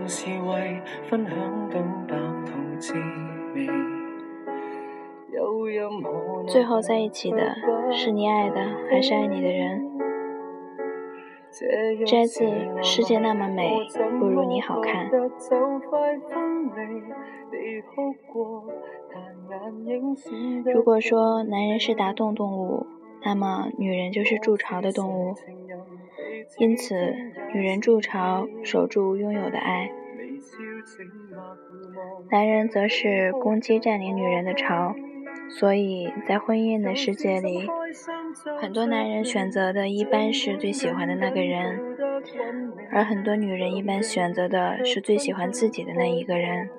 像是为分享到白头滋味。最后在一起的是你爱的，还是爱你的人？摘自《世界那么美，不如你好看》。如果说男人是打洞动物，那么女人就是筑巢的动物。因此，女人筑巢，守住拥有的爱；男人则是攻击占领女人的巢。所以在婚姻的世界里，很多男人选择的一般是最喜欢的那个人，而很多女人一般选择的是最喜欢自己的那一个人。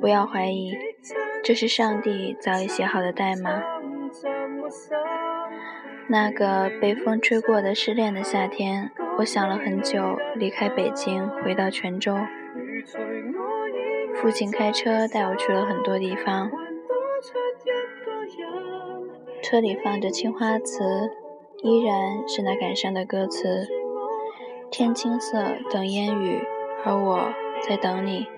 不要怀疑，这是上帝早已写好的代码。那个被风吹过的失恋的夏天，我想了很久，离开北京，回到泉州。父亲开车带我去了很多地方，车里放着青花瓷，依然是那感伤的歌词：天青色等烟雨，而我在等你。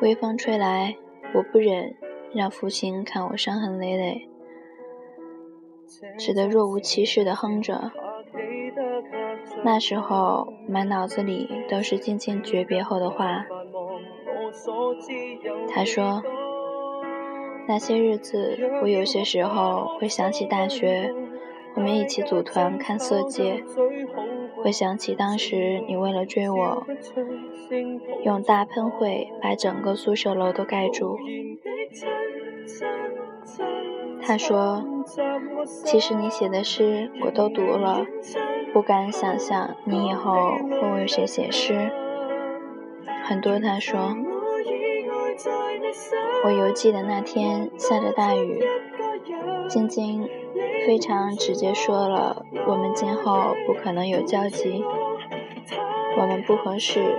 微风吹来，我不忍让父亲看我伤痕累累，只得若无其事地哼着。那时候，满脑子里都是渐渐诀别后的话。他说：“那些日子，我有些时候会想起大学，我们一起组团看色戒，会想起当时你为了追我，用大喷绘把整个宿舍楼都盖住。”他说：“其实你写的诗我都读了。”不敢想象你以后会为谁写诗。很多他说，我邮寄的那天下着大雨，晶晶非常直接说了，我们今后不可能有交集，我们不合适，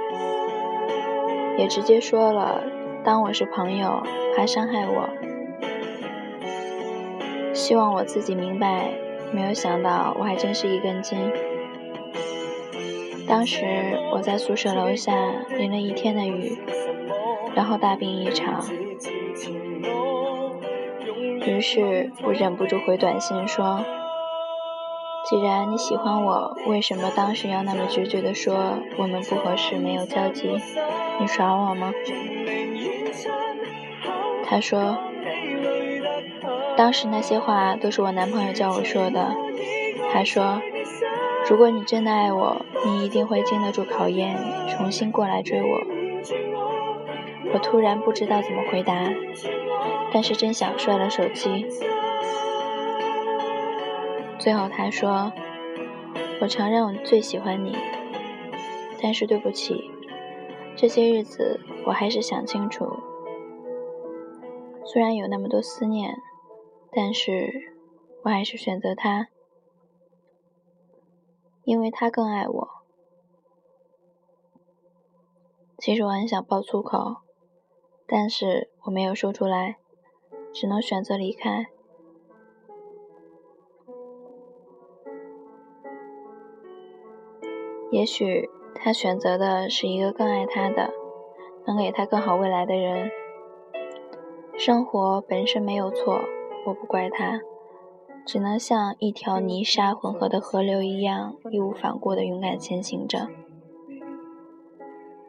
也直接说了，当我是朋友，怕伤害我，希望我自己明白。没有想到，我还真是一根筋。当时我在宿舍楼下淋了一天的雨，然后大病一场。于是我忍不住回短信说：“既然你喜欢我，为什么当时要那么决绝地说我们不合适，没有交集？你耍我吗？”他说。当时那些话都是我男朋友叫我说的。他说：“如果你真的爱我，你一定会经得住考验，重新过来追我。”我突然不知道怎么回答，但是真想摔了手机。最后他说：“我承认我最喜欢你，但是对不起，这些日子我还是想清楚，虽然有那么多思念。”但是，我还是选择他，因为他更爱我。其实我很想爆粗口，但是我没有说出来，只能选择离开。也许他选择的是一个更爱他的、能给他更好未来的人。生活本身没有错。我不怪他，只能像一条泥沙混合的河流一样，义无反顾地勇敢前行着。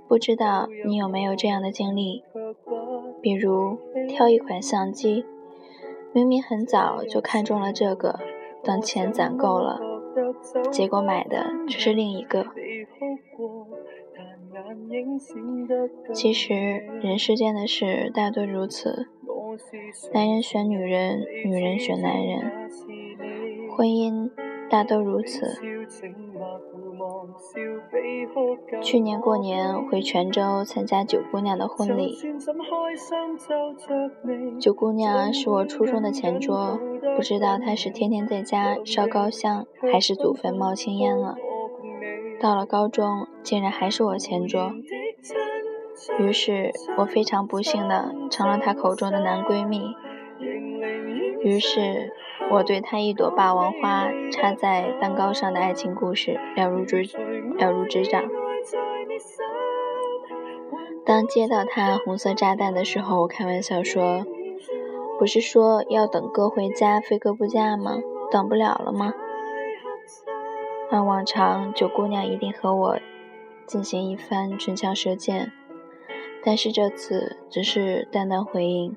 不知道你有没有这样的经历？比如挑一款相机，明明很早就看中了这个，等钱攒够了，结果买的却是另一个。其实人世间的事大多如此。男人选女人，女人选男人，婚姻大都如此。去年过年回泉州参加九姑娘的婚礼，九姑娘是我初中的前桌，不知道她是天天在家烧高香，还是祖坟冒青烟了。到了高中，竟然还是我前桌。于是我非常不幸的成了她口中的男闺蜜。于是我对他一朵霸王花插在蛋糕上的爱情故事了如指了如指掌。当接到他红色炸弹的时候，我开玩笑说：“不是说要等哥回家非哥不嫁吗？等不了了吗？”按往常，九姑娘一定和我进行一番唇枪舌剑，但是这次只是淡淡回应。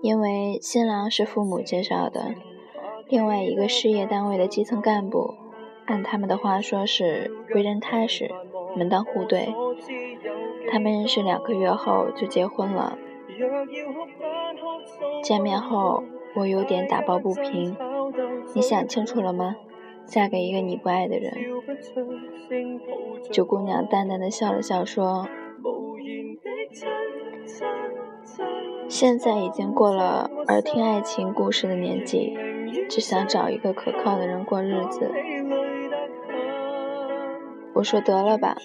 因为新郎是父母介绍的，另外一个事业单位的基层干部，按他们的话说是为人踏实。门当户对，他们认识两个月后就结婚了。见面后，我有点打抱不平。你想清楚了吗？嫁给一个你不爱的人？九姑娘淡淡的笑了笑说：“现在已经过了耳听爱情故事的年纪，只想找一个可靠的人过日子。”我说得了吧，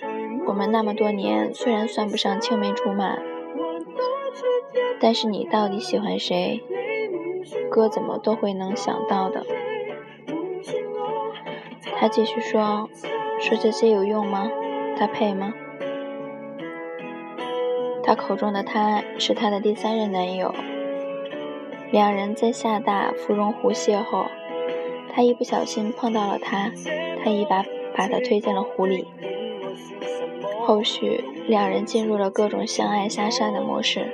我们那么多年虽然算不上青梅竹马，但是你到底喜欢谁，哥怎么都会能想到的。他继续说，说这些有用吗？他配吗？他口中的他是他的第三任男友，两人在厦大芙蓉湖邂逅，他一不小心碰到了他，他一把。把他推进了湖里。后续两人进入了各种相爱下山的模式。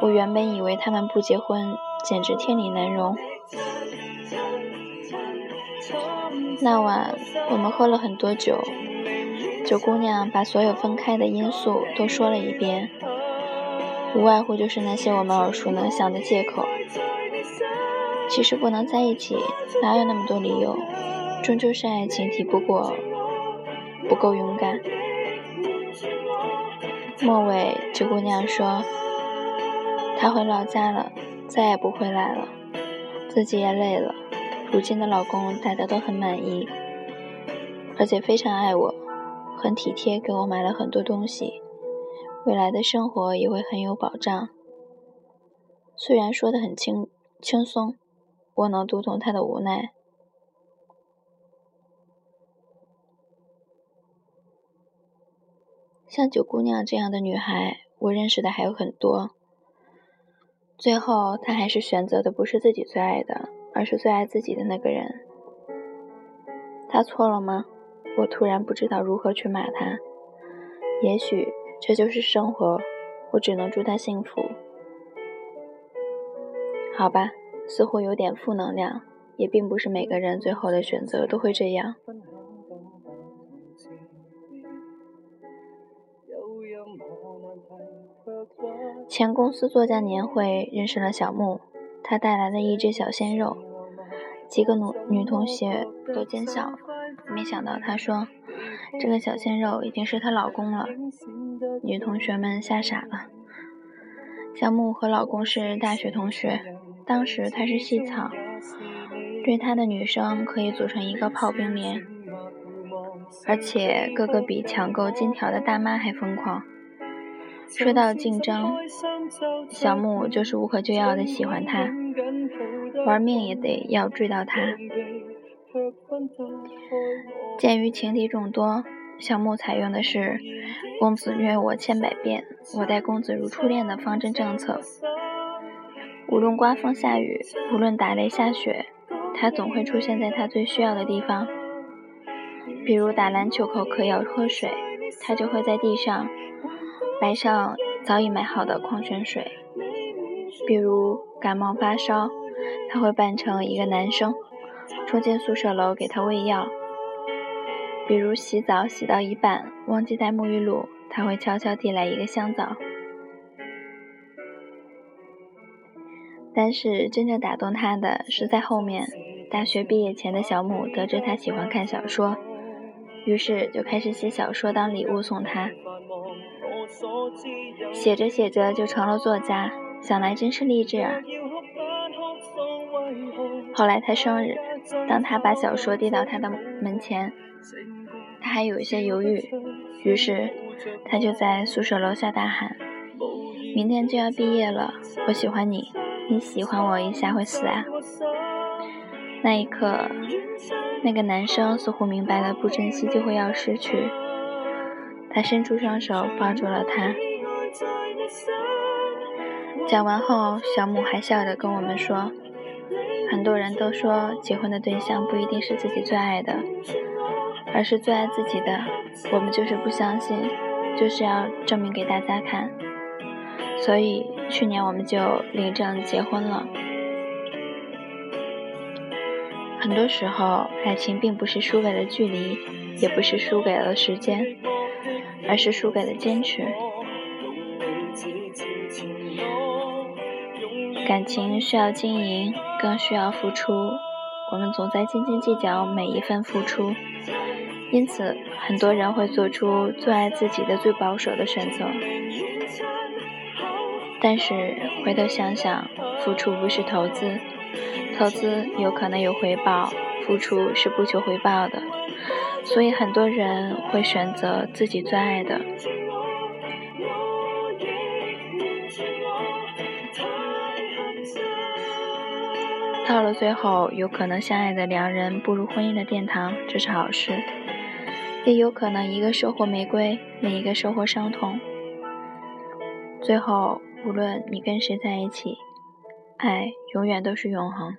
我原本以为他们不结婚简直天理难容。那晚我们喝了很多酒，九姑娘把所有分开的因素都说了一遍，无外乎就是那些我们耳熟能详的借口。其实不能在一起，哪有那么多理由？终究是爱情抵不过，不够勇敢。末尾，九姑娘说：“她回老家了，再也不回来了，自己也累了。如今的老公大家都很满意，而且非常爱我，很体贴，给我买了很多东西，未来的生活也会很有保障。”虽然说的很轻轻松，我能读懂她的无奈。像九姑娘这样的女孩，我认识的还有很多。最后，她还是选择的不是自己最爱的，而是最爱自己的那个人。他错了吗？我突然不知道如何去骂他。也许这就是生活，我只能祝他幸福。好吧，似乎有点负能量，也并不是每个人最后的选择都会这样。前公司作家年会认识了小木，他带来了一只小鲜肉，几个女女同学都奸笑了。没想到他说这个小鲜肉已经是她老公了，女同学们吓傻了。小木和老公是大学同学，当时他是系草，追他的女生可以组成一个炮兵连，而且个个比抢购金条的大妈还疯狂。说到竞争，小木就是无可救药的喜欢他，玩命也得要追到他。鉴于情敌众多，小木采用的是“公子虐我千百遍，我待公子如初恋”的方针政策。无论刮风下雨，无论打雷下雪，他总会出现在他最需要的地方。比如打篮球口渴要喝水，他就会在地上。摆上早已买好的矿泉水，比如感冒发烧，他会扮成一个男生，冲进宿舍楼给他喂药；比如洗澡洗到一半忘记带沐浴露，他会悄悄递来一个香皂。但是真正打动他的是在后面，大学毕业前的小母得知他喜欢看小说，于是就开始写小说当礼物送他。写着写着就成了作家，想来真是励志啊！后来他生日，当他把小说递到他的门前，他还有一些犹豫，于是他就在宿舍楼下大喊：“明天就要毕业了，我喜欢你，你喜欢我一下会死啊！那一刻，那个男生似乎明白了，不珍惜就会要失去。他伸出双手抱住了她。讲完后，小母还笑着跟我们说：“很多人都说结婚的对象不一定是自己最爱的，而是最爱自己的。我们就是不相信，就是要证明给大家看。所以去年我们就领证结婚了。很多时候，爱情并不是输给了距离，也不是输给了时间，而是输给了坚持。”感情需要经营，更需要付出。我们总在斤斤计较每一份付出，因此很多人会做出最爱自己的最保守的选择。但是回头想想，付出不是投资，投资有可能有回报，付出是不求回报的。所以很多人会选择自己最爱的。到了最后，有可能相爱的两人步入婚姻的殿堂，这是好事；也有可能一个收获玫瑰，另一个收获伤痛。最后，无论你跟谁在一起，爱永远都是永恒。